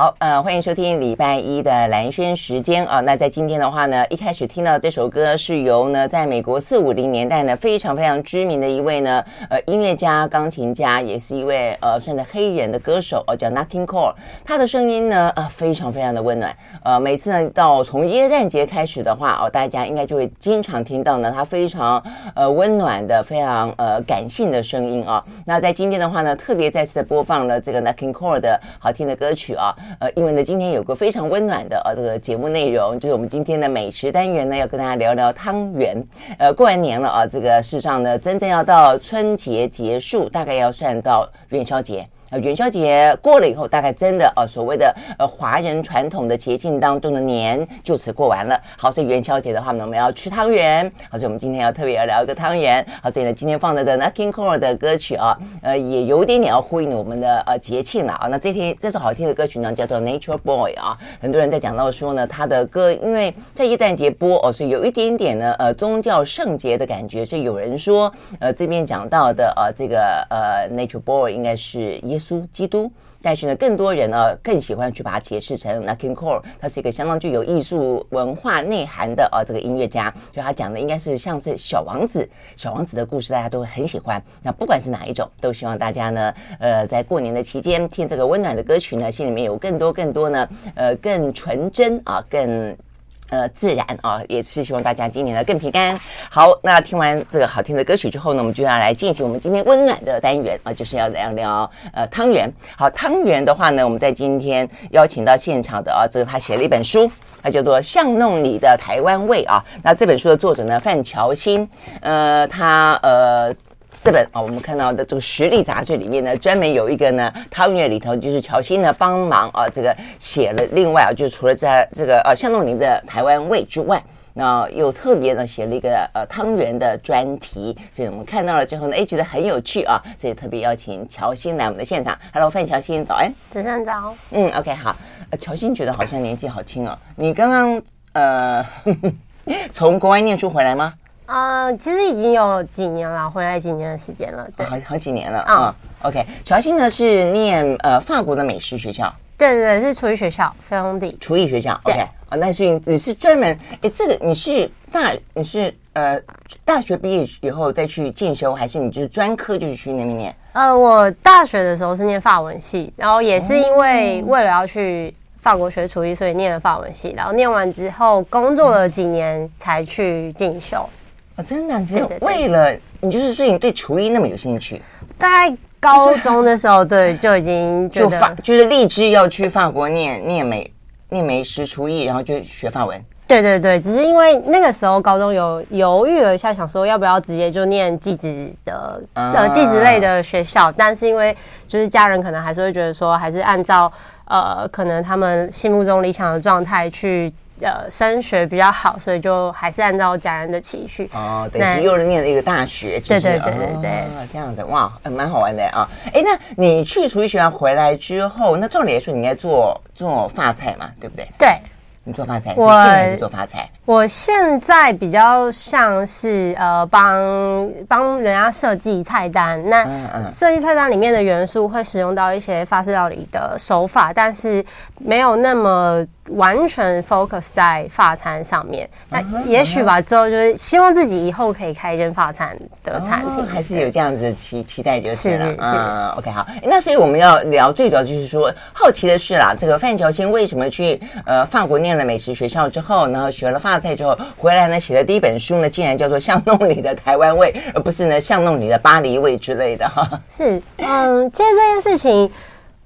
好，呃，欢迎收听礼拜一的蓝轩时间啊。那在今天的话呢，一开始听到这首歌是由呢，在美国四五零年代呢非常非常知名的一位呢，呃，音乐家、钢琴家，也是一位呃，算是黑人的歌手哦，叫 Nat King Cole。他的声音呢，呃，非常非常的温暖。呃，每次呢到从耶诞节开始的话哦，大家应该就会经常听到呢他非常呃温暖的、非常呃感性的声音啊。那在今天的话呢，特别再次的播放了这个 Nat King Cole 的好听的歌曲啊。呃，因为呢，今天有个非常温暖的呃这个节目内容，就是我们今天的美食单元呢，要跟大家聊聊汤圆。呃，过完年了啊，这个事实上呢，真正要到春节结束，大概要算到元宵节。呃，元宵节过了以后，大概真的呃，所谓的呃华人传统的节庆当中的年就此过完了。好，所以元宵节的话呢，我们要吃汤圆。好，所以我们今天要特别要聊一个汤圆。好，所以呢，今天放的的 Nat King Cole 的歌曲啊，呃，也有点点要呼应我们的呃节庆了啊。那这天这首好听的歌曲呢，叫做 Nature Boy 啊。很多人在讲到说呢，他的歌因为在耶诞节播哦，所以有一点点呢呃宗教圣节的感觉。所以有人说，呃，这边讲到的呃这个呃 Nature Boy 应该是耶。耶稣基督，但是呢，更多人呢更喜欢去把它解释成那 King Cole，他是一个相当具有艺术文化内涵的呃这个音乐家，所以他讲的应该是像是小王子，小王子的故事，大家都很喜欢。那不管是哪一种，都希望大家呢，呃，在过年的期间听这个温暖的歌曲呢，心里面有更多更多呢，呃，更纯真啊，更。呃，自然啊，也是希望大家今年呢更平安。好，那听完这个好听的歌曲之后呢，我们就要来进行我们今天温暖的单元啊，就是要聊聊呃汤圆。好，汤圆的话呢，我们在今天邀请到现场的啊，这个他写了一本书，它叫做《巷弄里的台湾味》啊。那这本书的作者呢，范乔欣，呃，他呃。这本啊，我们看到的这个实力杂志里面呢，专门有一个呢汤圆里头，就是乔欣呢帮忙啊，这个写了另外啊，就除了在这个呃巷弄里的台湾味之外，那又特别呢写了一个呃汤圆的专题，所以我们看到了之后呢，哎，觉得很有趣啊，所以特别邀请乔欣来我们的现场。Hello，范乔欣，早安。早上早。嗯，OK，好。呃，乔欣觉得好像年纪好轻哦，你刚刚呃 从国外念书回来吗？啊、呃，其实已经有几年了，回来几年的时间了，对，好好几年了啊、嗯。OK，乔欣呢是念呃法国的美食学校，对对对，是厨艺学校，菲佣第厨艺学校。OK，啊，那所以你是专门哎，这个你是大你是呃大学毕业以后再去进修，还是你就是专科就是去那边念？呃，我大学的时候是念法文系，然后也是因为为了要去法国学厨艺，所以念了法文系，然后念完之后工作了几年才去进修。哦，真的，只有为了你，就是说你对厨艺那么有兴趣。大概高中的时候，对，就已经就法，就是立志要去法国念念美念美食厨艺，然后就学法文。对对对，只是因为那个时候高中有犹豫了一下，想说要不要直接就念技职的呃技职类的学校，但是因为就是家人可能还是会觉得说，还是按照呃可能他们心目中理想的状态去。呃，升学比较好，所以就还是按照家人的期许哦。等于又是念了一个大学，对对对对对，哦、这样子哇，蛮好玩的啊。哎，那你去厨艺学校回来之后，那照理来说你应该做做发菜嘛，对不对？对。你做发菜，我现在是做发菜。我现在比较像是呃，帮帮人家设计菜单。那设计菜单里面的元素会使用到一些法式料理的手法，但是没有那么完全 focus 在发餐上面。那也许吧，之后就是希望自己以后可以开一间发餐的餐厅，还是有这样子的期期待就是了。嗯，OK，好。那所以我们要聊最主要就是说，好奇的是啦，这个范乔先为什么去呃法国念了美食学校之后，然后学了法菜之后回来呢，写的第一本书呢，竟然叫做《巷弄里的台湾味》，而不是呢巷弄里的巴黎味之类的哈。是，嗯，其实这件事情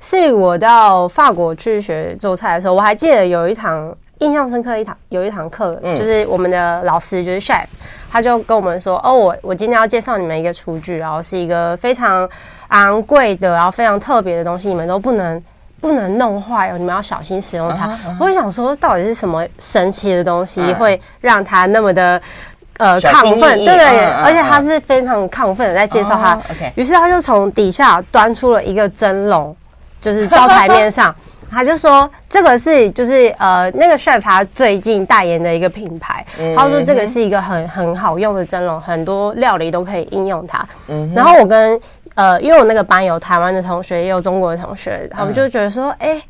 是我到法国去学做菜的时候，我还记得有一堂印象深刻一堂有一堂课，就是我们的老师就是 chef，他就跟我们说，哦，我我今天要介绍你们一个厨具，然后是一个非常昂贵的，然后非常特别的东西，你们都不能。不能弄坏哦，你们要小心使用它。Uh uh. 我就想说，到底是什么神奇的东西会让它那么的呃亢奋？对对，uh. 而且他是非常亢奋的在介绍它。Uh. OK，于是他就从底下端出了一个蒸笼，就是到台面上，他就说这个是就是呃那个 chef 他最近代言的一个品牌。Uh. 他说这个是一个很很好用的蒸笼，很多料理都可以应用它。Uh. 然后我跟呃，因为我那个班有台湾的同学，也有中国的同学，他们就觉得说，哎、欸，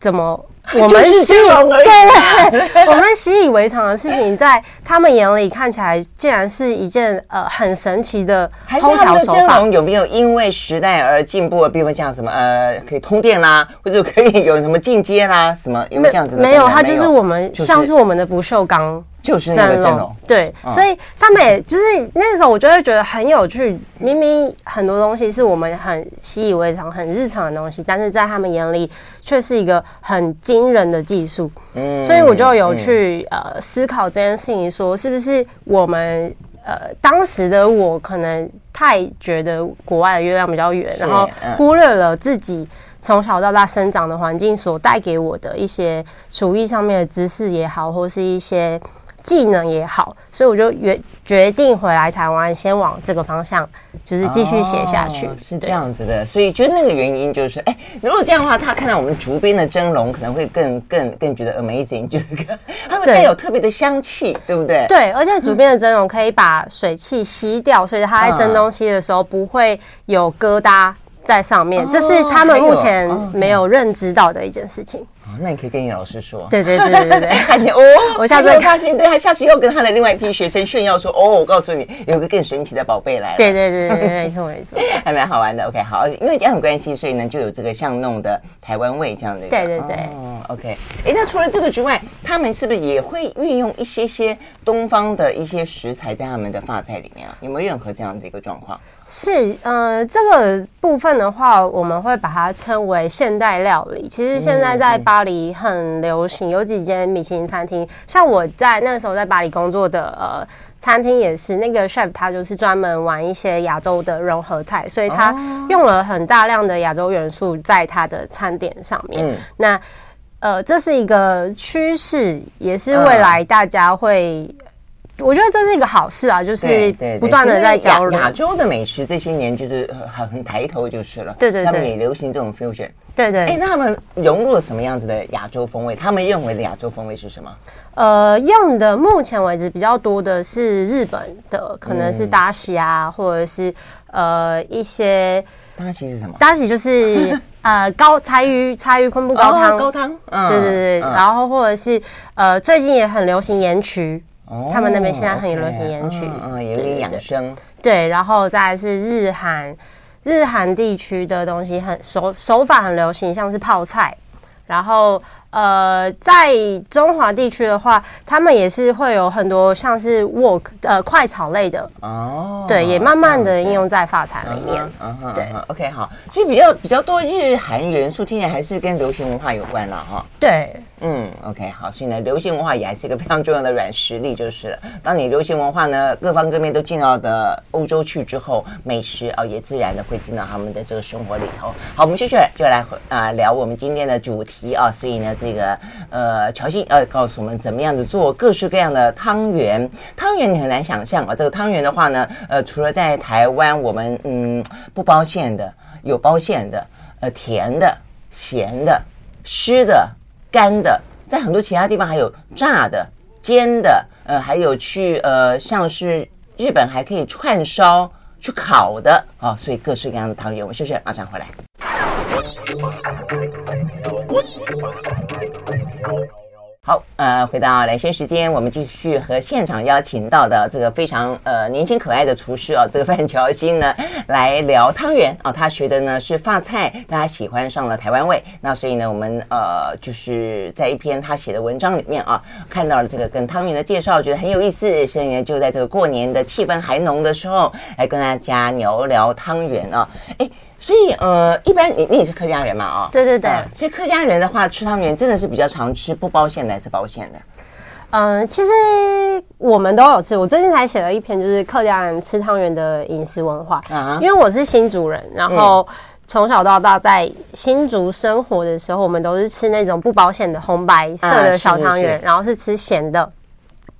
怎么？我们习对，我们习以为常的事情，在他们眼里看起来，竟然是一件呃很神奇的空调手法。有没有因为时代而进步？比如像什么呃，可以通电啦，或者可以有什么进阶啦，什么有没有这样子的？没有，它就是我们像是我们的不锈钢。就是对，嗯、所以他们也就是那时候，我就会觉得很有趣。明明很多东西是我们很习以为常、很日常的东西，但是在他们眼里却是一个很惊人的技术。嗯，所以我就有去、嗯、呃思考这件事情，说是不是我们呃当时的我可能太觉得国外的月亮比较圆，然后忽略了自己从小到大生长的环境所带给我的一些厨艺上面的知识也好，或是一些。技能也好，所以我就决决定回来台湾，先往这个方向，就是继续写下去。哦，是这样子的，所以就那个原因就是，哎，如果这样的话，他看到我们竹编的蒸笼，可能会更更更觉得 amazing，就是它会带有特别的香气，对不对？对，而且竹编的蒸笼可以把水汽吸掉，所以它在蒸东西的时候不会有疙瘩在上面，这是他们目前没有认知到的一件事情。那你可以跟你老师说，对对对对对，看见 哦，我下次会发现，对，他下次又跟他的另外一批学生炫耀说，哦，我告诉你，有个更神奇的宝贝来了。对对对对，没错没错，还蛮好玩的。OK，好，因为这样很关系，所以呢，就有这个巷弄的台湾味这样的。对对对，哦，OK，哎，那除了这个之外，他们是不是也会运用一些些东方的一些食材在他们的发菜里面啊？有没有任何这样的一个状况？是，呃，这个部分的话，我们会把它称为现代料理。其实现在在巴黎很流行，有几间米其林餐厅，像我在那个时候在巴黎工作的呃餐厅也是，那个 chef 他就是专门玩一些亚洲的融合菜，所以他用了很大量的亚洲元素在他的餐点上面。嗯、那呃，这是一个趋势，也是未来大家会。我觉得这是一个好事啊，就是不断的在交流。亚洲的美食这些年就是很很抬头就是了，对对对，他们也流行这种 fusion，对对。哎，那他们融入了什么样子的亚洲风味？他们认为的亚洲风味是什么？呃，用的目前为止比较多的是日本的，可能是大喜啊，或者是呃一些大喜是什么？大喜就是 呃高柴鱼柴鱼昆布高汤高汤，对对对，然后或者是呃最近也很流行盐曲。他们那边现在很流行盐曲，嗯，有点养生。对，然后再来是日韩，日韩地区的东西很手手法很流行，像是泡菜，然后。呃，在中华地区的话，他们也是会有很多像是 work 呃快炒类的哦，对，也慢慢的应用在法餐里面。嗯哼，对，OK 好，所以比较比较多日韩元素，听起来还是跟流行文化有关了哈。对，嗯，OK 好，所以呢，流行文化也还是一个非常重要的软实力，就是了。当你流行文化呢，各方各面都进到的欧洲去之后，美食啊也自然的会进到他们的这个生活里头。好，我们接下来就来啊、呃、聊我们今天的主题啊，所以呢。这个呃，乔欣呃，告诉我们怎么样子做各式各样的汤圆。汤圆你很难想象啊，这个汤圆的话呢，呃，除了在台湾我们嗯不包馅的，有包馅的，呃，甜的、咸的、湿的、干的，在很多其他地方还有炸的、煎的，呃，还有去呃，像是日本还可以串烧、去烤的啊、所以各式各样的汤圆，我们休息，马上回来。好，呃，回到兰萱时间，我们继续和现场邀请到的这个非常呃年轻可爱的厨师哦，这个范乔欣呢来聊汤圆啊。他学的呢是法菜，大家喜欢上了台湾味。那所以呢，我们呃就是在一篇他写的文章里面啊，看到了这个跟汤圆的介绍，觉得很有意思。所以呢，就在这个过年的气氛还浓的时候，来跟大家聊聊汤圆啊。哎。所以，呃，一般你你也是客家人嘛，啊、哦，对对对、呃，所以客家人的话吃汤圆真的是比较常吃不包馅的还是包馅的？嗯，其实我们都有吃。我最近才写了一篇，就是客家人吃汤圆的饮食文化。啊，因为我是新竹人，然后从小到大在新竹生活的时候，我们都是吃那种不包馅的红白色的小汤圆，啊、然后是吃咸的。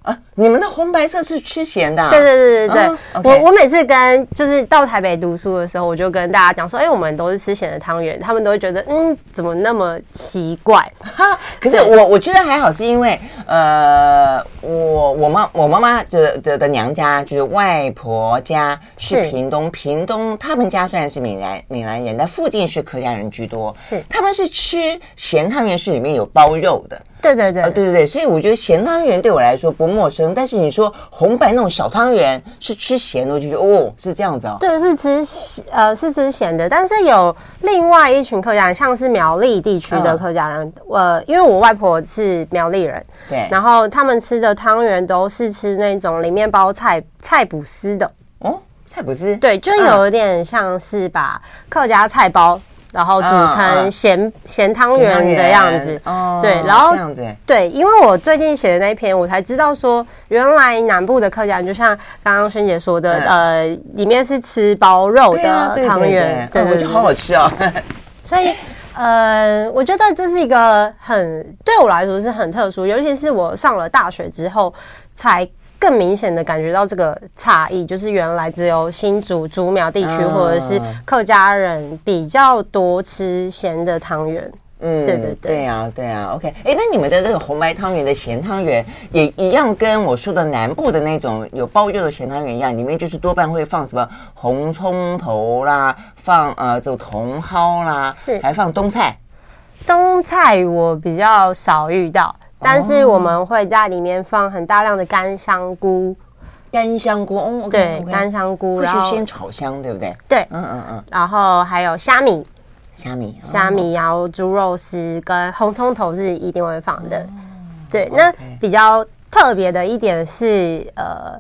啊，你们的红白色是吃咸的、啊？对对对对对，哦 okay、我我每次跟就是到台北读书的时候，我就跟大家讲说，哎、欸，我们都是吃咸的汤圆，他们都会觉得，嗯，怎么那么奇怪？哈，可是我我觉得还好，是因为呃，我我妈我妈妈的的的娘家就是外婆家是屏东，屏东他们家虽然是闽南闽南人，但附近是客家人居多，是他们是吃咸汤圆，是里面有包肉的。对对对，呃，对对对，所以我觉得咸汤圆对我来说不陌生，但是你说红白那种小汤圆是吃咸的，我就觉得哦，是这样子哦。对，是吃呃是吃咸的，但是有另外一群客家人，像是苗栗地区的客家人，呃，因为我外婆是苗栗人，对，然后他们吃的汤圆都是吃那种里面包菜菜脯丝的哦，菜脯丝，对，就有点像是把客家菜包。然后煮成咸咸汤圆的样子，哦，对，然后这样子，对，因为我最近写的那一篇，我才知道说，原来南部的客家人就像刚刚萱姐说的，呃，里面是吃包肉的汤圆，对，我觉得好好吃哦。所以，呃，我觉得这是一个很对我来说是很特殊，尤其是我上了大学之后才。更明显的感觉到这个差异，就是原来只有新竹竹苗地区或者是客家人比较多吃咸的汤圆。嗯，对对对，对呀对呀。OK，哎，那你们的这个红白汤圆的咸汤圆也一样，跟我说的南部的那种有包肉的咸汤圆一样，里面就是多半会放什么红葱头啦，放呃这种茼蒿啦，是还放冬菜。冬菜我比较少遇到。但是我们会在里面放很大量的干香菇，干香菇哦，对，干香菇，然后先炒香，对不对？对，嗯嗯嗯，然后还有虾米，虾米，虾米，然后猪肉丝跟红葱头是一定会放的。对，那比较特别的一点是，呃。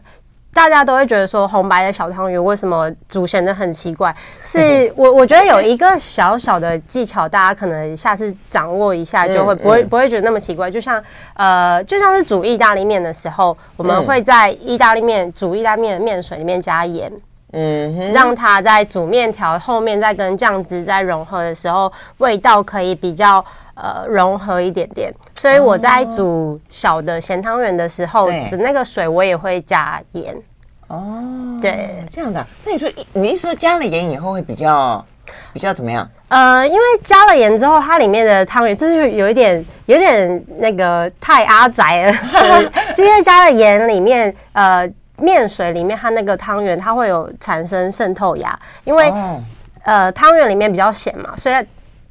大家都会觉得说红白的小汤圆为什么煮显得很奇怪？是我我觉得有一个小小的技巧，大家可能下次掌握一下，就会不会不会觉得那么奇怪。就像呃，就像是煮意大利面的时候，我们会在意大利面煮意大利面的面水里面加盐，嗯，让它在煮面条后面再跟酱汁在融合的时候，味道可以比较。呃，融合一点点，所以我在煮小的咸汤圆的时候，煮那个水我也会加盐。哦，对，这样的。那你说，你一说加了盐以后会比较比较怎么样？呃，因为加了盐之后，它里面的汤圆就是有一点有点那个太阿宅了，就因为加了盐里面，呃，面水里面它那个汤圆它会有产生渗透压，因为、哦、呃汤圆里面比较咸嘛，所以。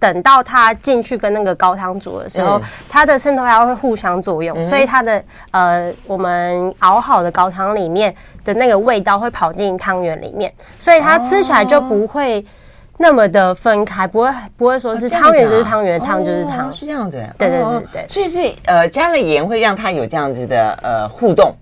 等到它进去跟那个高汤煮的时候，嗯、它的渗透压会互相作用，嗯、所以它的呃，我们熬好的高汤里面的那个味道会跑进汤圆里面，所以它吃起来就不会那么的分开，不会不会说是汤圆就是汤圆，汤、哦、就是汤、哦，是这样子。对对对对，所以是呃加了盐会让它有这样子的呃互动。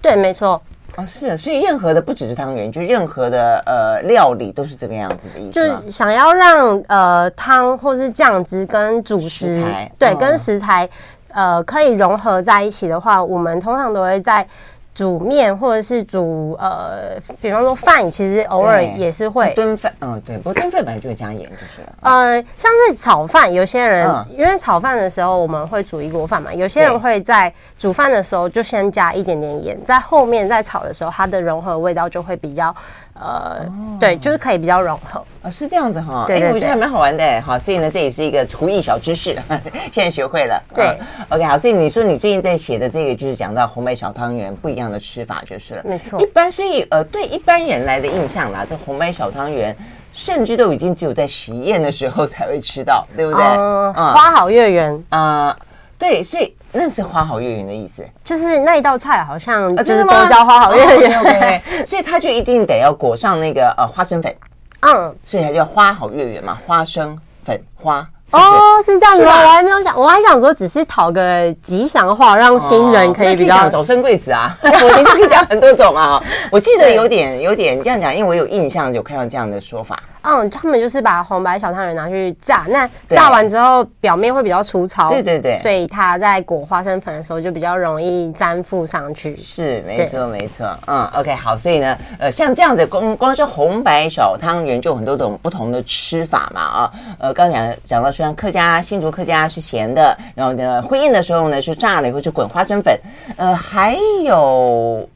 对，没错。啊，是啊，所以任何的不只是汤圆，就任何的呃料理都是这个样子的意思。就是想要让呃汤或是酱汁跟主食，对，哦、跟食材呃可以融合在一起的话，我们通常都会在。煮面或者是煮呃，比方说饭，其实偶尔也是会炖饭。嗯，对，不过炖饭本来就会加盐，就是了。呃，像是炒饭，有些人、嗯、因为炒饭的时候我们会煮一锅饭嘛，有些人会在煮饭的时候就先加一点点盐，在后面在炒的时候，它的融合味道就会比较。呃，哦、对，就是可以比较融合啊，是这样子哈。对，对，对，哎，我觉得还蛮好玩的。好，所以呢，这也是一个厨艺小知识，现在学会了。对、嗯、，OK，好。所以你说你最近在写的这个，就是讲到红白小汤圆不一样的吃法，就是了。没错。一般，所以呃，对一般人来的印象啦，这红白小汤圆，甚至都已经只有在喜宴的时候才会吃到，对不对？呃、嗯，花好月圆啊、呃，对，所以。那是花好月圆的意思，就是那一道菜好像就是都叫花好月圆，啊、okay, 所以它就一定得要裹上那个呃花生粉，嗯，所以它叫花好月圆嘛，花生粉花。哦，是这样子吗？我还没有想，我还想说只是讨个吉祥话，让新人可以比较早生贵子啊。我其实可以讲很多种啊，我记得有点有点这样讲，因为我有印象有看到这样的说法。嗯，他们就是把红白小汤圆拿去炸，那炸完之后表面会比较粗糙，对对对，所以它在裹花生粉的时候就比较容易粘附上去。是，没错没错。嗯，OK，好，所以呢，呃，像这样子光光是红白小汤圆就很多种不同的吃法嘛啊。呃，刚讲讲到说。像客家新竹客家是咸的，然后呢，婚宴的时候呢是炸了以后就滚花生粉。呃，还有，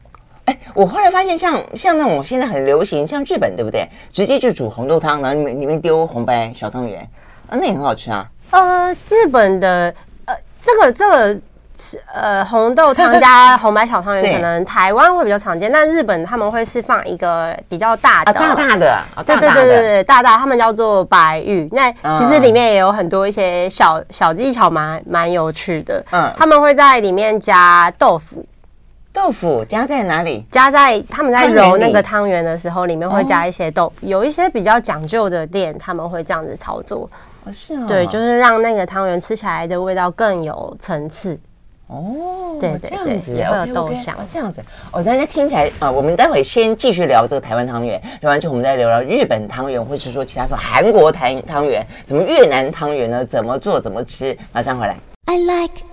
哎，我后来发现像像那种现在很流行，像日本对不对？直接就煮红豆汤，然后里面里面丢红白小汤圆，啊，那也很好吃啊。呃，日本的呃，这个这个。是呃，红豆汤加 红白小汤圆，可能台湾会比较常见，但日本他们会是放一个比较大的，大大的，对对对对对，大大，他们叫做白玉。那其实里面也有很多一些小小技巧，蛮蛮有趣的。嗯，他们会在里面加豆腐，豆腐加在哪里？加在他们在揉那个汤圆的时候，里面会加一些豆腐。有一些比较讲究的店，他们会这样子操作。是啊，对，就是让那个汤圆吃起来的味道更有层次。哦，对，这样子也会有豆香，这样子哦，大家听起来啊，我们待会先继续聊这个台湾汤圆，聊完之后我们再聊聊日本汤圆，或者是说其他什么韩国汤汤圆，什么越南汤圆呢？怎么做？怎么吃？马上回来。I like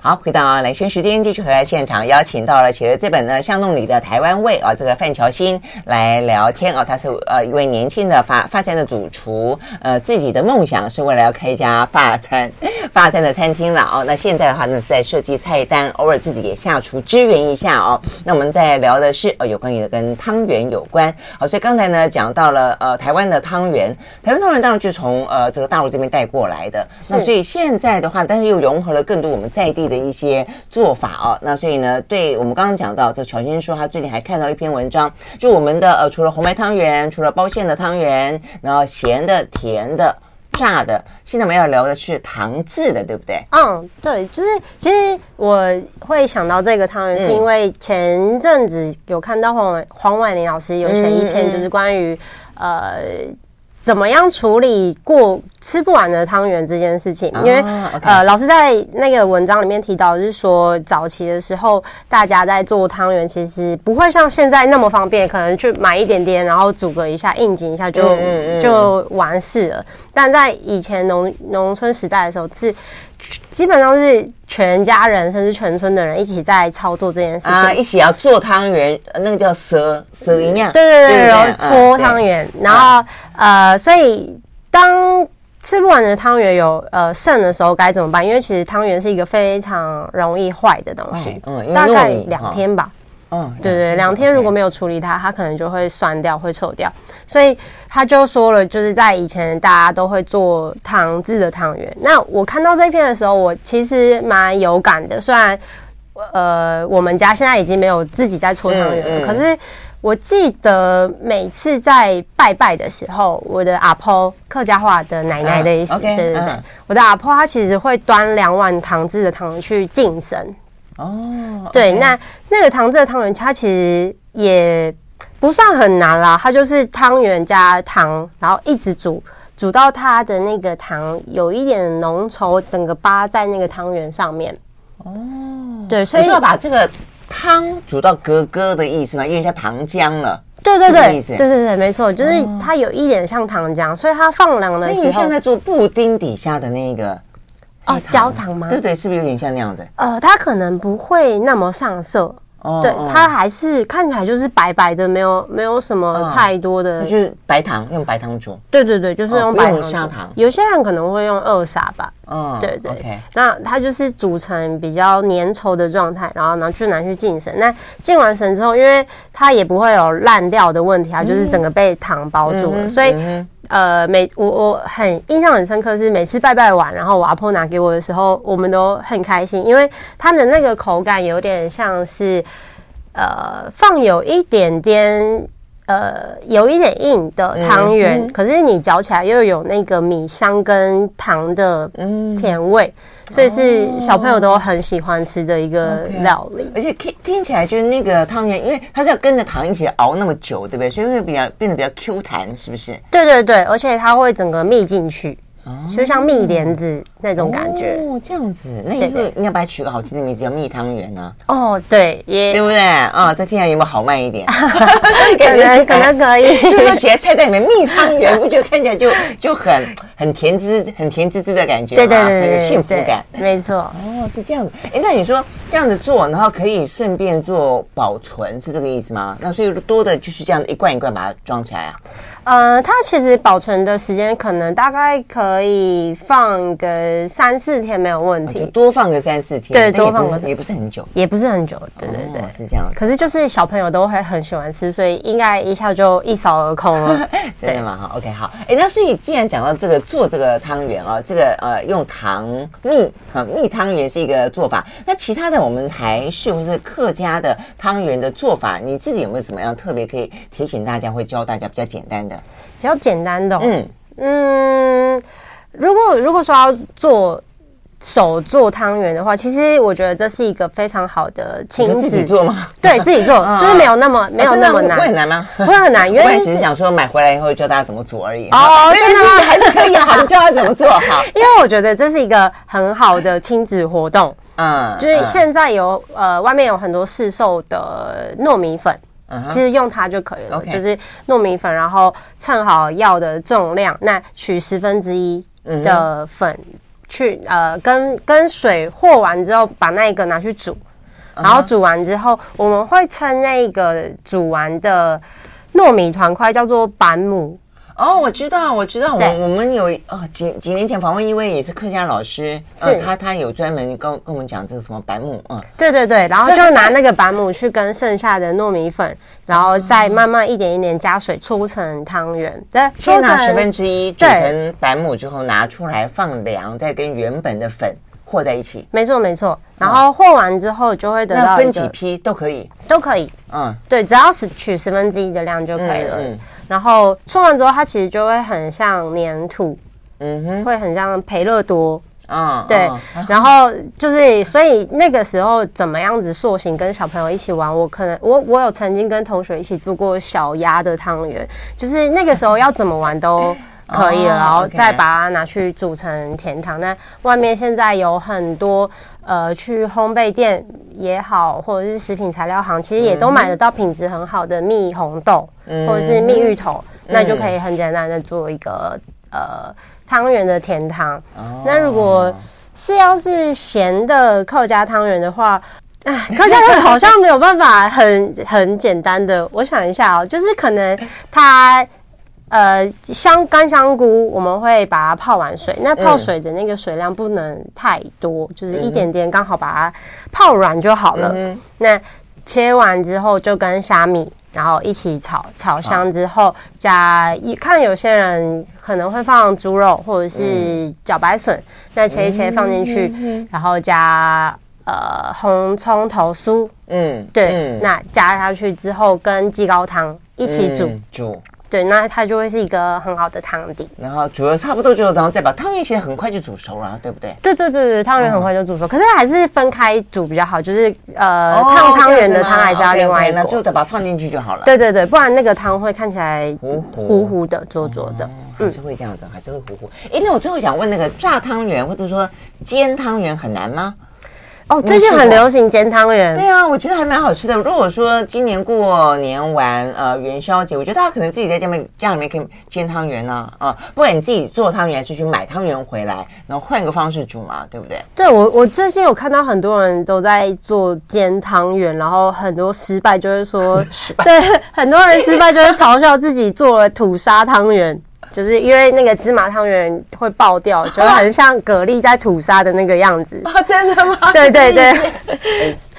好，回到兰萱时间，继续回来现场，邀请到了写了这本呢《巷弄里的台湾味》啊，这个范乔欣来聊天啊。他是呃一位年轻的法法餐的主厨，呃，自己的梦想是为了要开一家法餐法餐的餐厅了哦。那现在的话呢是在设计菜单，偶尔自己也下厨支援一下哦。那我们在聊的是呃有关于跟汤圆有关。好，所以刚才呢讲到了呃台湾的汤圆，台湾汤圆当然就从呃这个大陆这边带过来的。那所以现在的话，但是又融合了更多我们在地的一些做法哦，那所以呢，对我们刚刚讲到，这乔先生说他最近还看到一篇文章，就我们的呃，除了红白汤圆，除了包馅的汤圆，然后咸的、甜的、炸的，现在我们要聊的是糖渍的，对不对？嗯，对，就是其实我会想到这个汤圆，是因为前阵子有看到黄黄婉玲老师有写一篇，就是关于、嗯、呃。怎么样处理过吃不完的汤圆这件事情？因为、oh. 呃，老师在那个文章里面提到，是说早期的时候，大家在做汤圆，其实不会像现在那么方便，可能去买一点点，然后煮个一下，应景一下就嗯嗯嗯就完事了。但在以前农农村时代的时候是。基本上是全家人甚至全村的人一起在操作这件事情啊，一起要做汤圆，那个叫蛇蛇一样，对对对，然后搓汤圆，然后呃，所以当吃不完的汤圆有呃剩的时候该怎么办？因为其实汤圆是一个非常容易坏的东西，嗯，大概两天吧。嗯，对对，两天如果没有处理它，它可能就会酸掉，会臭掉。所以他就说了，就是在以前大家都会做糖渍的汤圆。那我看到这篇的时候，我其实蛮有感的。虽然呃，我们家现在已经没有自己在搓汤圆了，嗯嗯、可是我记得每次在拜拜的时候，我的阿婆客家话的奶奶的意思，uh, 对对对，uh. 我的阿婆她其实会端两碗糖渍的汤去敬神。哦，oh. 对，那那个糖渍的汤圆，它其实也不算很难啦，它就是汤圆加糖，然后一直煮，煮到它的那个糖有一点浓稠，整个扒在那个汤圆上面。哦，oh, 对，所以要把这个汤煮到咯咯的意思嘛，因为像糖浆了。对对对，对对对，没错，就是它有一点像糖浆，所以它放凉的时候，你现在做布丁底下的那个。哦，焦糖吗？对对，是不是有点像那样子？呃，它可能不会那么上色。哦，对，它还是看起来就是白白的，没有没有什么太多的。就是白糖，用白糖煮。对对对，就是用白糖。砂糖。有些人可能会用二砂吧。嗯，对对。那它就是煮成比较粘稠的状态，然后呢就拿去浸神。那浸完神之后，因为它也不会有烂掉的问题，它就是整个被糖包住了，所以。呃，每我我很印象很深刻是每次拜拜完，然后我阿婆拿给我的时候，我们都很开心，因为它的那个口感有点像是，呃，放有一点点呃有一点硬的汤圆，嗯嗯、可是你嚼起来又有那个米香跟糖的甜味。嗯所以是小朋友都很喜欢吃的一个料理，而且听听起来就是那个汤圆，因为它是要跟着糖一起熬那么久，对不对？所以会比较变得比较 Q 弹，是不是？对对对，而且它会整个密进去，就像蜜莲子那种感觉哦，这样子，那以后应该把它取个好听的名字，叫蜜汤圆呢？哦，对，也对不对？啊，这听起来有没有好卖一点？可能 可能可以，就是说写在菜单里面蜜汤圆，不觉得看起来就就很很甜滋很甜滋滋的感觉？对对对，很有幸福感。没错，哦，是这样子。哎，那你说这样子做，然后可以顺便做保存，是这个意思吗？那所以多的就是这样一罐一罐把它装起来啊。呃，它其实保存的时间可能大概可以放个三四天没有问题，多放个三四天，对，多放个也不是很久，也不是很久，对对对，是这样。可是就是小朋友都会很喜欢吃，所以应该一下就一扫而空了，真的吗？好，OK，好。哎，那所以既然讲到这个做这个汤圆啊，这个呃用糖蜜啊蜜汤圆是一个做法，那其他的我们台式或是客家的汤圆的做法，你自己有没有什么样特别可以提醒大家，会教大家比较简单的？比较简单的、哦，嗯。嗯，如果如果说要做手做汤圆的话，其实我觉得这是一个非常好的亲子自己做吗？对自己做，就是没有那么没有那么难，会很难吗？不会很难，因为只是想说买回来以后教大家怎么做而已。哦，真的吗？还是可以好教他怎么做好？因为我觉得这是一个很好的亲子活动。嗯，就是现在有呃外面有很多市售的糯米粉。其实用它就可以了就是糯米粉，然后称好药的重量，那取十分之一的粉去呃跟跟水和完之后，把那个拿去煮，然后煮完之后，我们会称那个煮完的糯米团块叫做板母。哦，我知道，我知道，我我们有哦，几几年前访问一位也是客家老师，是。他他有专门跟跟我们讲这个什么白母，嗯，对对对，然后就拿那个白母去跟剩下的糯米粉，然后再慢慢一点一点加水搓成汤圆，对，先拿十分之一煮成白母之后拿出来放凉，再跟原本的粉和在一起，没错没错，然后和完之后就会得到分几批都可以，都可以，嗯，对，只要是取十分之一的量就可以了。嗯然后搓完之后，它其实就会很像粘土，嗯哼，会很像培乐多，嗯，对。嗯、然后就是，所以那个时候怎么样子塑形，跟小朋友一起玩，我可能我我有曾经跟同学一起做过小鸭的汤圆，就是那个时候要怎么玩都可以了，然后再把它拿去煮成甜汤。那外面现在有很多。呃，去烘焙店也好，或者是食品材料行，其实也都买得到品质很好的蜜红豆，嗯、或者是蜜芋头，嗯、那就可以很简单的做一个呃汤圆的甜汤。哦、那如果是要是咸的客家汤圆的话，哎，客家汤圆好像没有办法很很简单的。我想一下哦，就是可能它。呃，香干香菇我们会把它泡完水，那泡水的那个水量不能太多，嗯、就是一点点，刚好把它泡软就好了。嗯、那切完之后就跟虾米，然后一起炒，炒香之后加一看有些人可能会放猪肉或者是茭白笋，嗯、那切一切放进去，嗯、然后加呃红葱头酥，嗯，对，嗯、那加下去之后跟鸡高汤一起煮、嗯、煮。对，那它就会是一个很好的汤底。然后煮了差不多之后，然后再把汤圆其实很快就煮熟了，对不对？对对对对，汤圆很快就煮熟，嗯、可是还是分开煮比较好。就是呃，烫汤圆的汤还是要另外那就得把它放进去就好了。对对对，不然那个汤会看起来糊糊糊的、浊浊的，还是会这样子，还是会糊糊。哎，那我最后想问，那个炸汤圆或者说煎汤圆很难吗？哦，最近很流行煎汤圆。对啊，我觉得还蛮好吃的。如果说今年过年完呃元宵节，我觉得大家可能自己在家里面家里面可以煎汤圆呢啊，不管你自己做汤圆还是去买汤圆回来，然后换个方式煮嘛，对不对？对，我我最近有看到很多人都在做煎汤圆，然后很多失败就是说 失败，对，很多人失败就是嘲笑自己做了土沙汤圆。就是因为那个芝麻汤圆会爆掉，就很像蛤蜊在吐沙的那个样子。啊，真的吗？对对对。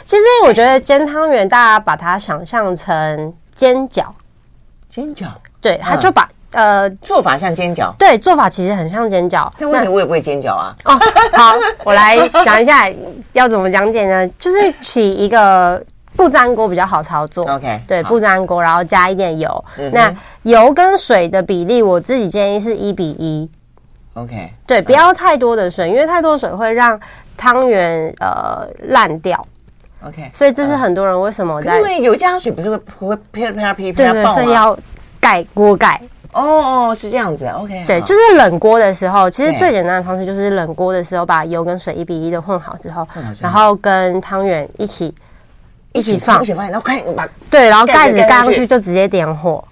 其实我觉得煎汤圆，大家把它想象成煎饺。煎饺。对，他就把呃做法像煎饺。对，做法其实很像煎饺。但问题我也不会煎饺啊。哦，好，我来想一下要怎么讲解呢？就是起一个。不粘锅比较好操作，OK，对，不粘锅，然后加一点油。嗯、那油跟水的比例，我自己建议是一比一，OK，对，不要太多的水，嗯、因为太多水会让汤圆呃烂掉，OK，所以这是很多人为什么在，因为油加水不是会会啪啪啪啪，对对，所以要盖锅盖。哦哦，是这样子，OK。对，就是冷锅的时候，其实最简单的方式就是冷锅的时候把油跟水一比一的混好之后，然后跟汤圆一起一起放，一起放，然后快把对，然后盖子盖上去就直接点火，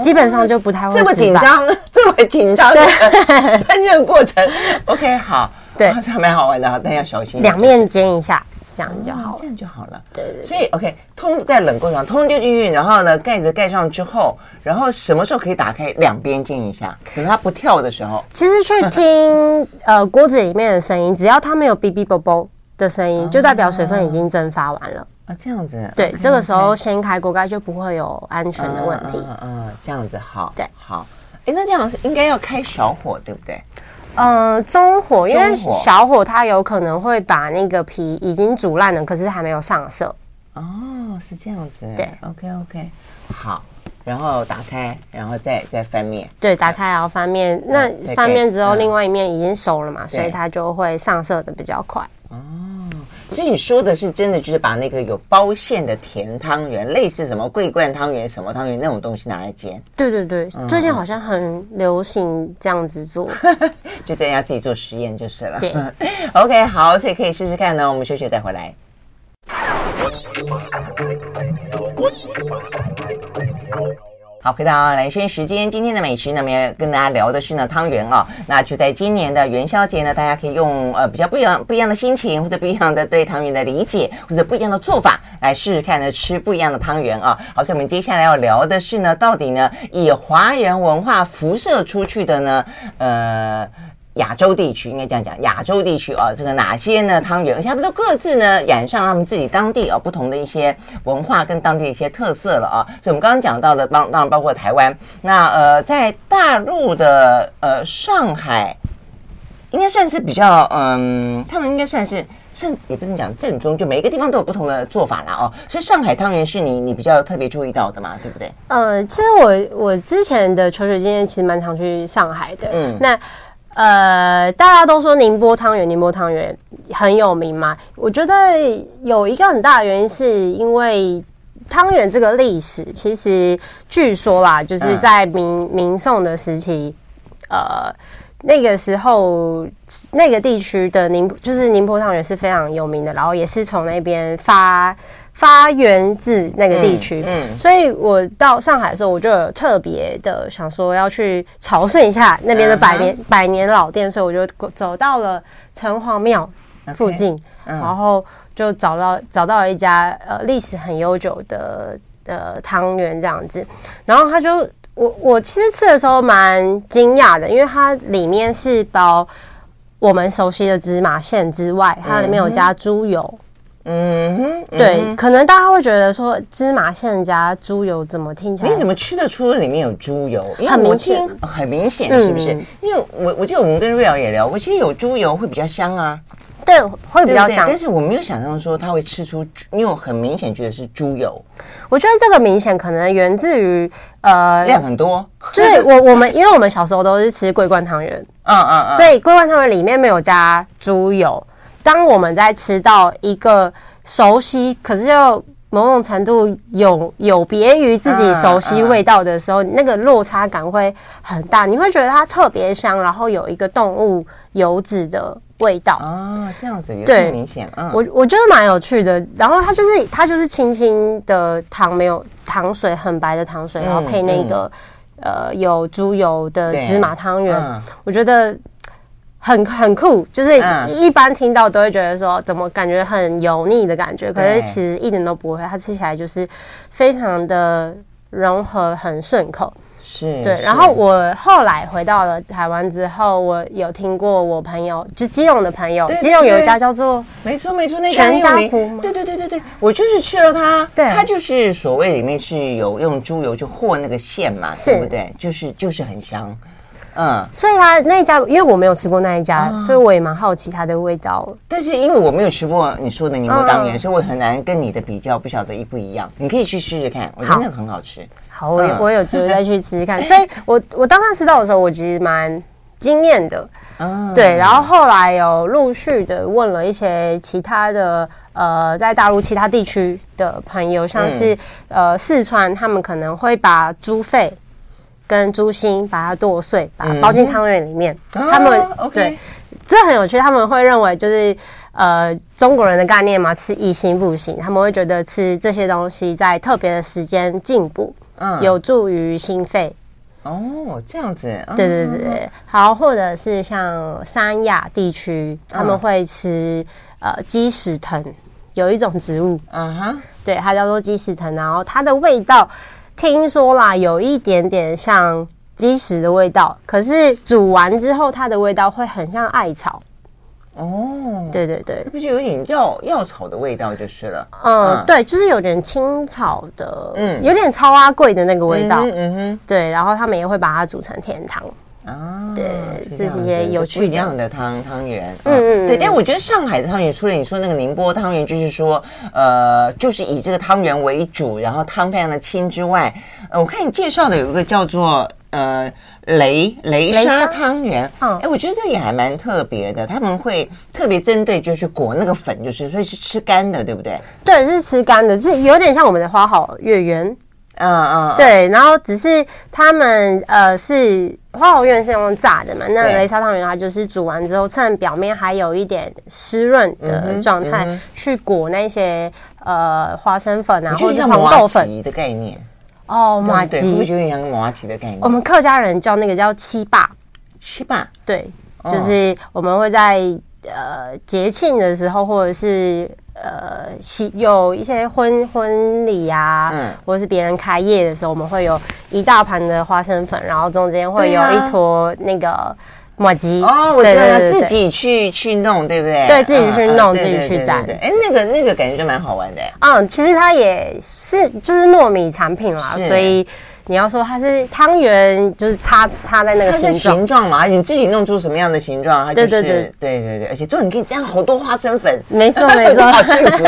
基本上就不太会这么紧张，这么紧张的烹饪 过程。OK，好，对，这还蛮好玩的，但要小心，两面煎一下。这样就好，这样就好了。对对。所以 OK，通在冷过程，通丢进去，然后呢，盖子盖上之后，然后什么时候可以打开？两边煎一下，等它不跳的时候。其实去听 呃锅子里面的声音，只要它没有哔哔啵啵的声音，就代表水分已经蒸发完了。啊，这样子。对，这个时候掀开锅盖就不会有安全的问题。嗯嗯，这样子好。对，好。哎，那这样是应该要开小火，对不对？嗯、呃，中火，因为小火它有可能会把那个皮已经煮烂了，可是还没有上色。哦，是这样子。对，OK OK，好，然后打开，然后再再翻面。对，打开然后翻面，嗯、那翻面之后，另外一面已经熟了嘛，嗯、所以它就会上色的比较快。哦。所以你说的是真的，就是把那个有包馅的甜汤圆，类似什么桂冠汤圆、什么汤圆那种东西拿来煎。对对对，嗯、最近好像很流行这样子做，就在家自己做实验就是了。对，OK，好，所以可以试试看呢。我们休息再回来。好，回到蓝轩时间，今天的美食呢，我们要跟大家聊的是呢汤圆啊。那就在今年的元宵节呢，大家可以用呃比较不一样不一样的心情，或者不一样的对汤圆的理解，或者不一样的做法来试试看呢，吃不一样的汤圆啊。好，所以我们接下来要聊的是呢，到底呢以华人文化辐射出去的呢，呃。亚洲地区应该这样讲，亚洲地区啊，这个哪些呢汤圆，而且他们都各自呢染上他们自己当地啊不同的一些文化跟当地一些特色了啊。所以我们刚刚讲到的，当当然包括台湾，那呃在大陆的呃上海，应该算是比较嗯，他们应该算是算也不能讲正宗，就每一个地方都有不同的做法啦哦。所以上海汤圆是你你比较特别注意到的嘛，对不对？呃，其实我我之前的求学经验其实蛮常去上海的，嗯，那。呃，大家都说宁波汤圆，宁波汤圆很有名嘛。我觉得有一个很大的原因，是因为汤圆这个历史，其实据说啦，就是在明明宋的时期，呃，那个时候那个地区的宁，就是宁波汤圆是非常有名的，然后也是从那边发。发源自那个地区，嗯，嗯，所以我到上海的时候，我就有特别的想说要去朝圣一下那边的百年、uh. 百年老店，所以我就走到了城隍庙附近，Okay. uh. 然后就找到找到了一家呃历史很悠久的的汤圆这样子，然后他就我我其实吃的时候蛮惊讶的，因为它里面是包我们熟悉的芝麻馅之外，它里面有加猪油。Uh. 嗯哼，嗯对，可能大家会觉得说芝麻馅加猪油怎么听起来？你怎么吃得出里面有猪油？很明显，很明显，是不是？嗯、因为我我记得我们跟瑞瑶也聊过，其实有猪油会比较香啊。对，会比较香。但是我没有想象说它会吃出，因为我很明显觉得是猪油。我觉得这个明显可能源自于呃量很多，就是我我们因为我们小时候都是吃桂冠汤圆，嗯嗯嗯，所以桂冠汤圆里面没有加猪油。当我们在吃到一个熟悉，可是又某种程度有有别于自己熟悉味道的时候，uh, uh. 那个落差感会很大。你会觉得它特别香，然后有一个动物油脂的味道啊，uh, 这样子对，明显。嗯，我我觉得蛮有趣的。然后它就是它就是清清的糖，没有糖水，很白的糖水，然后配那个、嗯、呃有猪油的芝麻汤圆，嗯、我觉得。很很酷，就是一般听到都会觉得说，怎么感觉很油腻的感觉，可是其实一点都不会，它吃起来就是非常的融合，很顺口。是，对。然后我后来回到了台湾之后，我有听过我朋友，就基隆的朋友，基隆有一家叫做没错没错，那全家福？对对对对对，我就是吃了它，对，它就是所谓里面是有用猪油去和那个馅嘛，对不对？就是就是很香。嗯，所以他那一家，因为我没有吃过那一家，嗯、所以我也蛮好奇它的味道。但是因为我没有吃过你说的宁波汤圆，嗯、所以我很难跟你的比较，不晓得一不一样。你可以去试试看，我觉得那个很好吃。好，我、嗯、我有机会再去吃吃看。所以我我当时吃到的时候，我其实蛮惊艳的。嗯，对。然后后来有陆续的问了一些其他的呃，在大陆其他地区的朋友，像是、嗯、呃四川，他们可能会把猪肺。跟猪心，把它剁碎，把它包进汤圆里面。嗯、他们、哦、对，这很有趣。他们会认为就是呃中国人的概念嘛，吃一心不行。他们会觉得吃这些东西在特别的时间进补，嗯，有助于心肺。哦，这样子。对对对对。好，或者是像三亚地区，他们会吃、嗯、呃鸡屎藤，有一种植物，嗯哼，对，它叫做鸡屎藤，然后它的味道。听说啦，有一点点像鸡屎的味道，可是煮完之后，它的味道会很像艾草。哦，对对对，不是有点药药草的味道就是了。嗯，嗯对，就是有点青草的，嗯，有点超阿贵的那个味道。嗯哼，嗯哼对，然后他们也会把它煮成甜汤。啊，对，这些有趣一样的汤汤圆，嗯嗯，对。但我觉得上海的汤圆，除了你说那个宁波汤圆，就是说，呃，就是以这个汤圆为主，然后汤非常的清之外，呃，我看你介绍的有一个叫做呃雷雷沙汤圆，嗯，哎，我觉得这也还蛮特别的，他们会特别针对就是裹那个粉，就是所以是吃干的，对不对？对，是吃干的，是有点像我们的花好月圆。嗯嗯，对，然后只是他们呃是花好月圆是用炸的嘛，那雷沙汤圆它就是煮完之后，趁表面还有一点湿润的状态，嗯嗯、去裹那些呃花生粉啊，或者是黄豆粉。的概念。哦，麻糬，不就有点像麻糬的概念？我们客家人叫那个叫七霸，七霸，对，就是我们会在呃节庆的时候，或者是。呃，有一些婚婚礼呀，嗯，或者是别人开业的时候，我们会有一大盘的花生粉，然后中间会有一坨那个抹吉哦，我知道，自己去去弄，对不对？对，自己去弄，自己去蘸。哎，那个那个感觉就蛮好玩的。嗯，其实它也是就是糯米产品啦，所以。你要说它是汤圆，就是插插在那个形状形状嘛？你自己弄出什么样的形状，它就是对对对对对对。而且做你可以加好多花生粉，没错 没错，好幸福。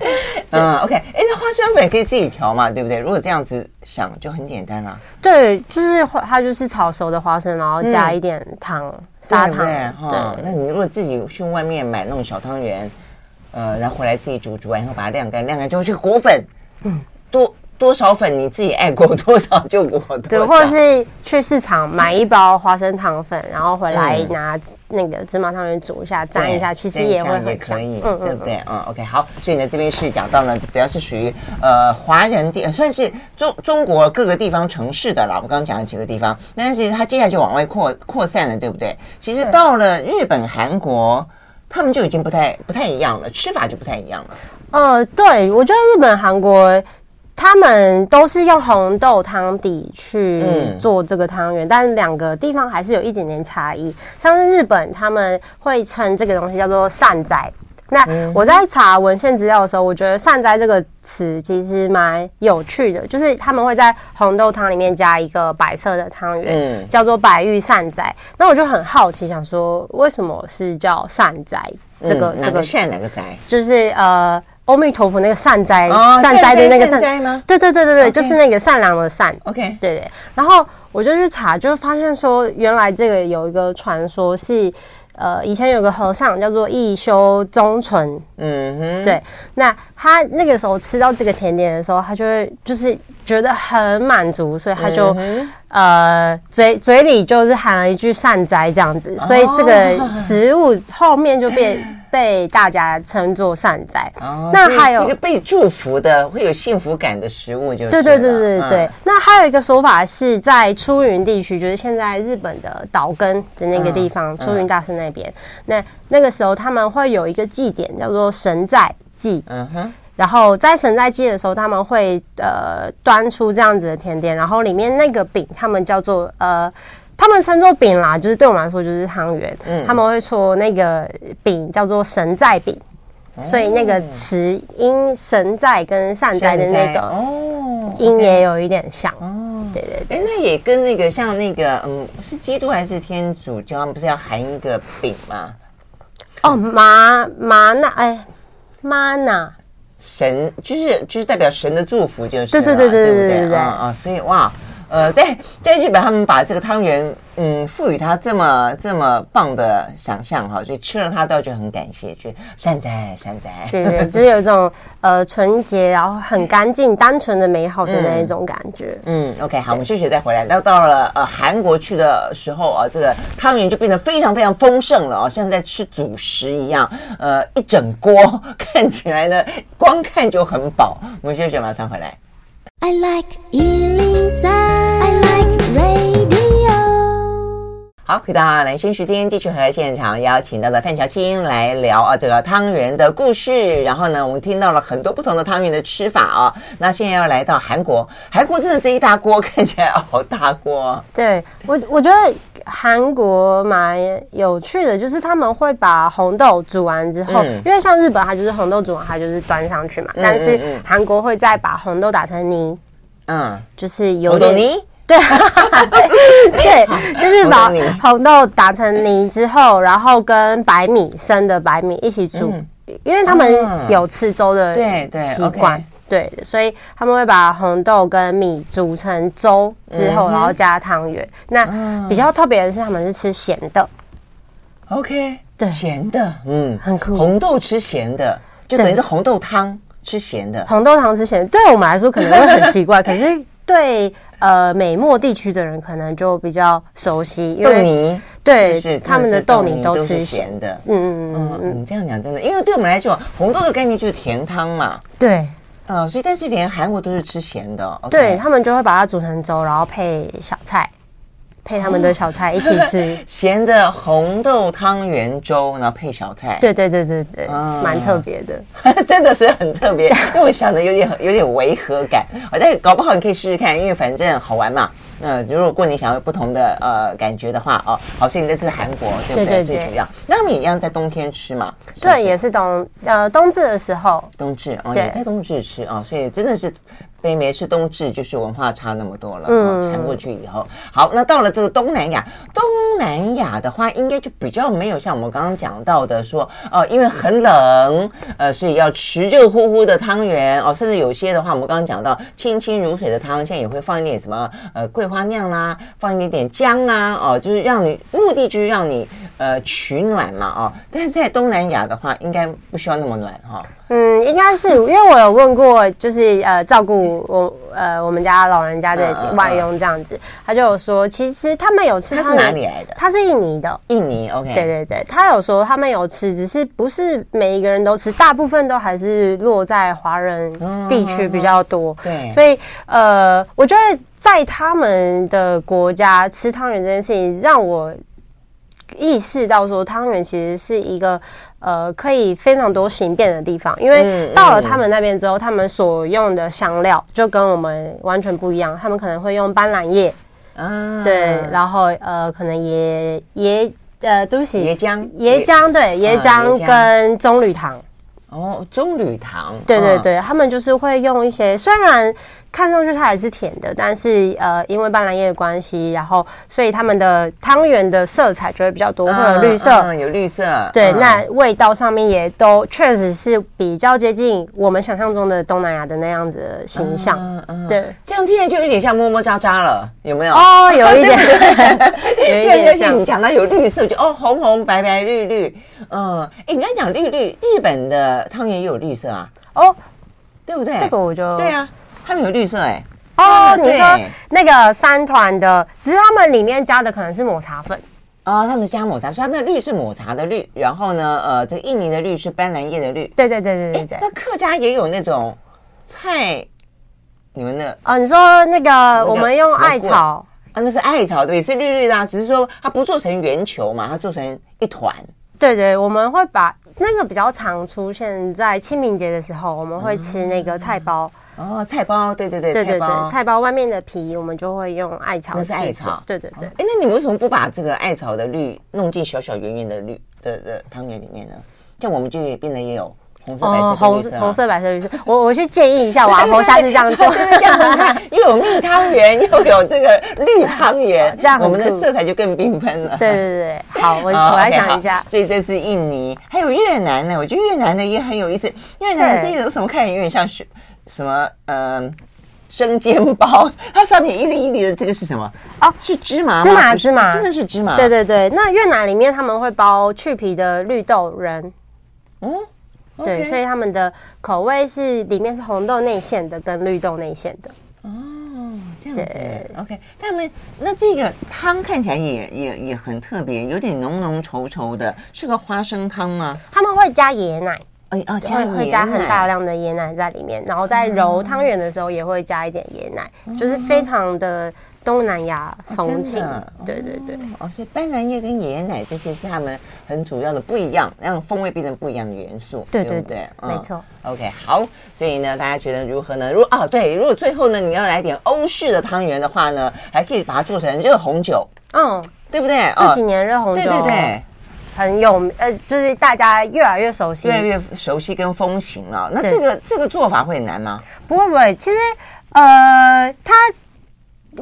嗯，OK，哎，那花生粉可以自己调嘛？对不对？如果这样子想，就很简单了。对，就是它就是炒熟的花生，然后加一点糖砂糖。对，那你如果自己去外面买那种小汤圆，呃，然后回来自己煮，煮完以后把它晾干，晾干之后去裹粉，嗯，多。多少粉你自己爱裹多少就裹多少。对，或者是去市场买一包花生糖粉，然后回来拿那个芝麻汤圆煮一下，沾一下，其实也会很也可以，对不对？嗯，OK，好。所以呢，这边是讲到呢，比较是属于呃华人地，算是中中国各个地方城市的啦。我刚刚讲了几个地方，但是其实它接下来就往外扩扩散了，对不对？其实到了日本、韩国，他们就已经不太不太一样了，吃法就不太一样了。呃，对，我觉得日本、韩国。他们都是用红豆汤底去做这个汤圆，嗯、但是两个地方还是有一点点差异。像是日本，他们会称这个东西叫做善哉。那我在查文献资料的时候，我觉得善哉这个词其实蛮有趣的，就是他们会在红豆汤里面加一个白色的汤圆，嗯、叫做白玉善哉。那我就很好奇，想说为什么是叫善哉？这个、嗯、这个善哪个哉？就是呃。阿弥陀佛，那个善哉，善哉的那个善哉吗？对对对对对，就是那个善良的善。OK，对对。然后我就去查，就发现说，原来这个有一个传说是，呃，以前有个和尚叫做一休宗纯。嗯哼，对。那他那个时候吃到这个甜点的时候，他就会就是觉得很满足，所以他就呃嘴嘴里就是喊了一句善哉这样子，所以这个食物后面就变。被大家称作善哉，哦、那还有一个被祝福的、会有幸福感的食物，就是对对对对对。嗯、那还有一个说法是在出云地区，就是现在日本的岛根的那个地方，嗯、出云大社那边。嗯、那那个时候他们会有一个祭典叫做神在祭，嗯哼。然后在神在祭的时候，他们会呃端出这样子的甜点，然后里面那个饼他们叫做呃。他们称作饼啦，就是对我们来说就是汤圆。嗯，他们会说那个饼叫做神在饼，哦、所以那个词音神在跟善哉的那个哦音也有一点像。哦，对对对，那也跟那个像那个嗯，是基督还是天主教？他们不是要含一个饼吗？哦，麻麻那哎，玛纳神就是就是代表神的祝福，就是对对对对对对对，啊啊，所以哇。呃，在在日本，他们把这个汤圆，嗯，赋予它这么这么棒的想象哈，所以吃了它倒觉得很感谢，觉得善哉善哉。对对，就是有一种呃纯洁，然后很干净、单纯的美好的那一种感觉。嗯，嗯，OK，好，我们休息再回来。那到了呃韩国去的时候啊，这个汤圆就变得非常非常丰盛了哦，像在吃主食一样，呃，一整锅 看起来呢，光看就很饱。我们休息，马上回来。I like eating sun. I like rain. 好，回到兰萱时间，继续和现场邀请到的范乔青来聊啊这个汤圆的故事。然后呢，我们听到了很多不同的汤圆的吃法啊。那现在要来到韩国，韩国真的这一大锅看起来好大锅。对 我，我觉得。韩国蛮有趣的，就是他们会把红豆煮完之后，嗯、因为像日本，它就是红豆煮完，它就是端上去嘛。嗯、但是韩国会再把红豆打成泥，嗯，就是有点泥，对，对，就是把红豆打成泥之后，然后跟白米生的白米一起煮，嗯、因为他们有吃粥的习惯。对，所以他们会把红豆跟米煮成粥之后，嗯、然后加汤圆。那比较特别的是，他们是吃咸的。OK，对，咸的，嗯，很酷。红豆吃咸的，就等于是红豆汤吃咸的。红豆汤吃咸的，对我们来说可能会很奇怪，可是对呃美墨地区的人可能就比较熟悉。因为豆泥，对，是他们的豆泥都吃咸的。嗯嗯嗯嗯，这样讲真的，因为对我们来说，红豆的概念就是甜汤嘛。对。呃，所以但是连韩国都是吃咸的，对，他们就会把它煮成粥，然后配小菜，配他们的小菜一起吃 咸的红豆汤圆粥，然后配小菜，对对对对对，蛮特别的，真的是很特别，因为我想的有点有点违和感，但搞不好你可以试试看，因为反正好玩嘛。呃，如果你想要不同的呃感觉的话哦，好，所以你这次韩国对不对？对对对，最主要，那他们也一样在冬天吃嘛？对，也是冬呃冬至的时候。冬至哦，也在冬至吃啊，所以真的是。北美是冬至，就是文化差那么多了。嗯，传过去以后，好，那到了这个东南亚，东南亚的话，应该就比较没有像我们刚刚讲到的说，呃，因为很冷，呃，所以要吃热乎乎的汤圆哦，甚至有些的话，我们刚刚讲到清清如水的汤，现在也会放一点什么呃桂花酿啦，放一点点姜啊，哦，就是让你目的就是让你呃取暖嘛，哦，但是在东南亚的话，应该不需要那么暖哈。哦嗯，应该是因为我有问过，就是呃，照顾我呃我们家老人家的外佣这样子，他就有说，其实他们有吃。他是哪里来的？他是印尼的。印尼，OK。对对对，他有说他们有吃，只是不是每一个人都吃，大部分都还是落在华人地区比较多。对，所以呃，我觉得在他们的国家吃汤圆这件事情，让我意识到说，汤圆其实是一个。呃，可以非常多形变的地方，因为到了他们那边之后，嗯嗯、他们所用的香料就跟我们完全不一样。他们可能会用斑斓叶，啊，对，然后呃，可能椰椰呃，对不起，椰浆，椰浆，对，椰浆跟棕榈糖。哦，棕榈糖，对对对，他们就是会用一些虽然。看上去它还是甜的，但是呃，因为斑斓叶的关系，然后所以他们的汤圆的色彩就会比较多，会有绿色，嗯，有绿色，对，那味道上面也都确实是比较接近我们想象中的东南亚的那样子的形象，对，这样听起来就有点像摸摸喳喳了，有没有？哦，有一点，有一点像。你讲到有绿色，就哦，红红白白绿绿，嗯，哎，你刚才讲绿绿，日本的汤圆也有绿色啊？哦，对不对？这个我就对啊。他们有绿色哎、欸，哦，你说那个三团的，只是他们里面加的可能是抹茶粉哦，他们加抹茶，所以他们的绿是抹茶的绿，然后呢，呃，这印尼的绿是斑斓叶的绿，对对对对对对。那客家也有那种菜，你们的啊，你说那个我们用艾草啊，那是艾草对，是绿绿的，啊，只是说它不做成圆球嘛，它做成一团。对对，我们会把那个比较常出现在清明节的时候，我们会吃那个菜包。嗯哦，菜包，对对对，对对对，菜包外面的皮，我们就会用艾草。那是艾草，对对对。哎，那你们为什么不把这个艾草的绿弄进小小圆圆的绿的的汤圆里面呢？像我们就也变得也有红色、白色、红红色、白色、绿色。我我去建议一下我阿婆，下次这样做，这样子又有蜜汤圆，又有这个绿汤圆，这样我们的色彩就更缤纷了。对对对，好，我我来想一下。所以这是印尼，还有越南呢。我觉得越南的也很有意思。越南的这个有什么看起来有点像是。什么？嗯、呃，生煎包，它上面一粒一粒的，这个是什么？哦，是芝麻？芝麻，芝麻，真的是芝麻。对对对，那越南里面他们会包去皮的绿豆仁。哦，对，所以他们的口味是里面是红豆内馅的，跟绿豆内馅的。哦，这样子。OK，他们那这个汤看起来也也也很特别，有点浓浓稠稠的，是个花生汤吗？他们会加椰奶。哎哦，会会加很大量的椰奶在里面，然后在揉汤圆的时候也会加一点椰奶，嗯、就是非常的东南亚风情。啊、对对对，哦，所以斑斓叶跟椰奶这些是他们很主要的不一样，让风味变成不一样的元素，对，对不对？没错。OK，好，所以呢，大家觉得如何呢？如果哦，对，如果最后呢，你要来点欧式的汤圆的话呢，还可以把它做成热红酒，嗯，对不对？这几年热红酒，对对对。很有呃，就是大家越来越熟悉，越来越熟悉跟风行了。那这个这个做法会难吗？不会不会，其实呃，它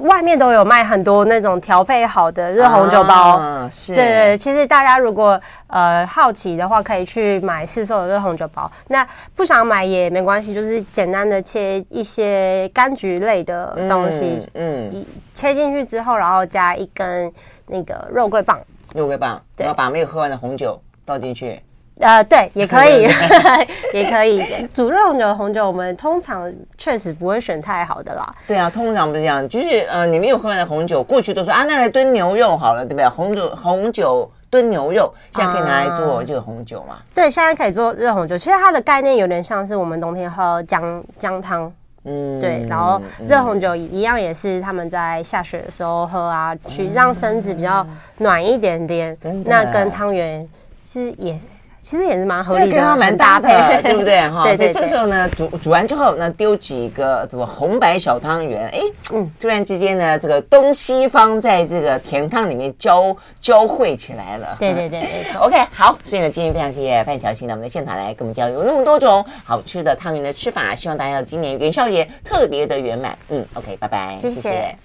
外面都有卖很多那种调配好的热红酒包。嗯，是。对对，其实大家如果呃好奇的话，可以去买市售的热红酒包。那不想买也没关系，就是简单的切一些柑橘类的东西，嗯，嗯切进去之后，然后加一根那个肉桂棒。肉桂棒，然后把没有喝完的红酒倒进去。呃，对，也可以，也可以。煮热红酒的红酒，我们通常确实不会选太好的啦。对啊，通常不是这样，就是呃，你没有喝完的红酒，过去都说啊，那来炖牛肉好了，对不对？红酒红酒炖牛肉，现在可以拿来做这个红酒嘛？对，现在可以做热红酒。其实它的概念有点像是我们冬天喝姜姜汤。嗯，对，然后热红酒一样也是他们在下雪的时候喝啊，嗯、去让身子比较暖一点点。真的，那跟汤圆其实也。其实也是蛮合理的，跟它蛮搭配的，对不对？哈，对对对，所以这个时候呢，煮煮完之后呢，丢几个什么红白小汤圆，哎，嗯，突然之间呢，这个东西方在这个甜汤里面交交汇起来了。对对对，没错。OK，好，所以呢，今天非常谢谢范乔欣到我们的现场来跟我们交流那么多种好吃的汤圆的吃法，希望大家的今年元宵节特别的圆满。嗯，OK，拜拜，谢谢。谢谢。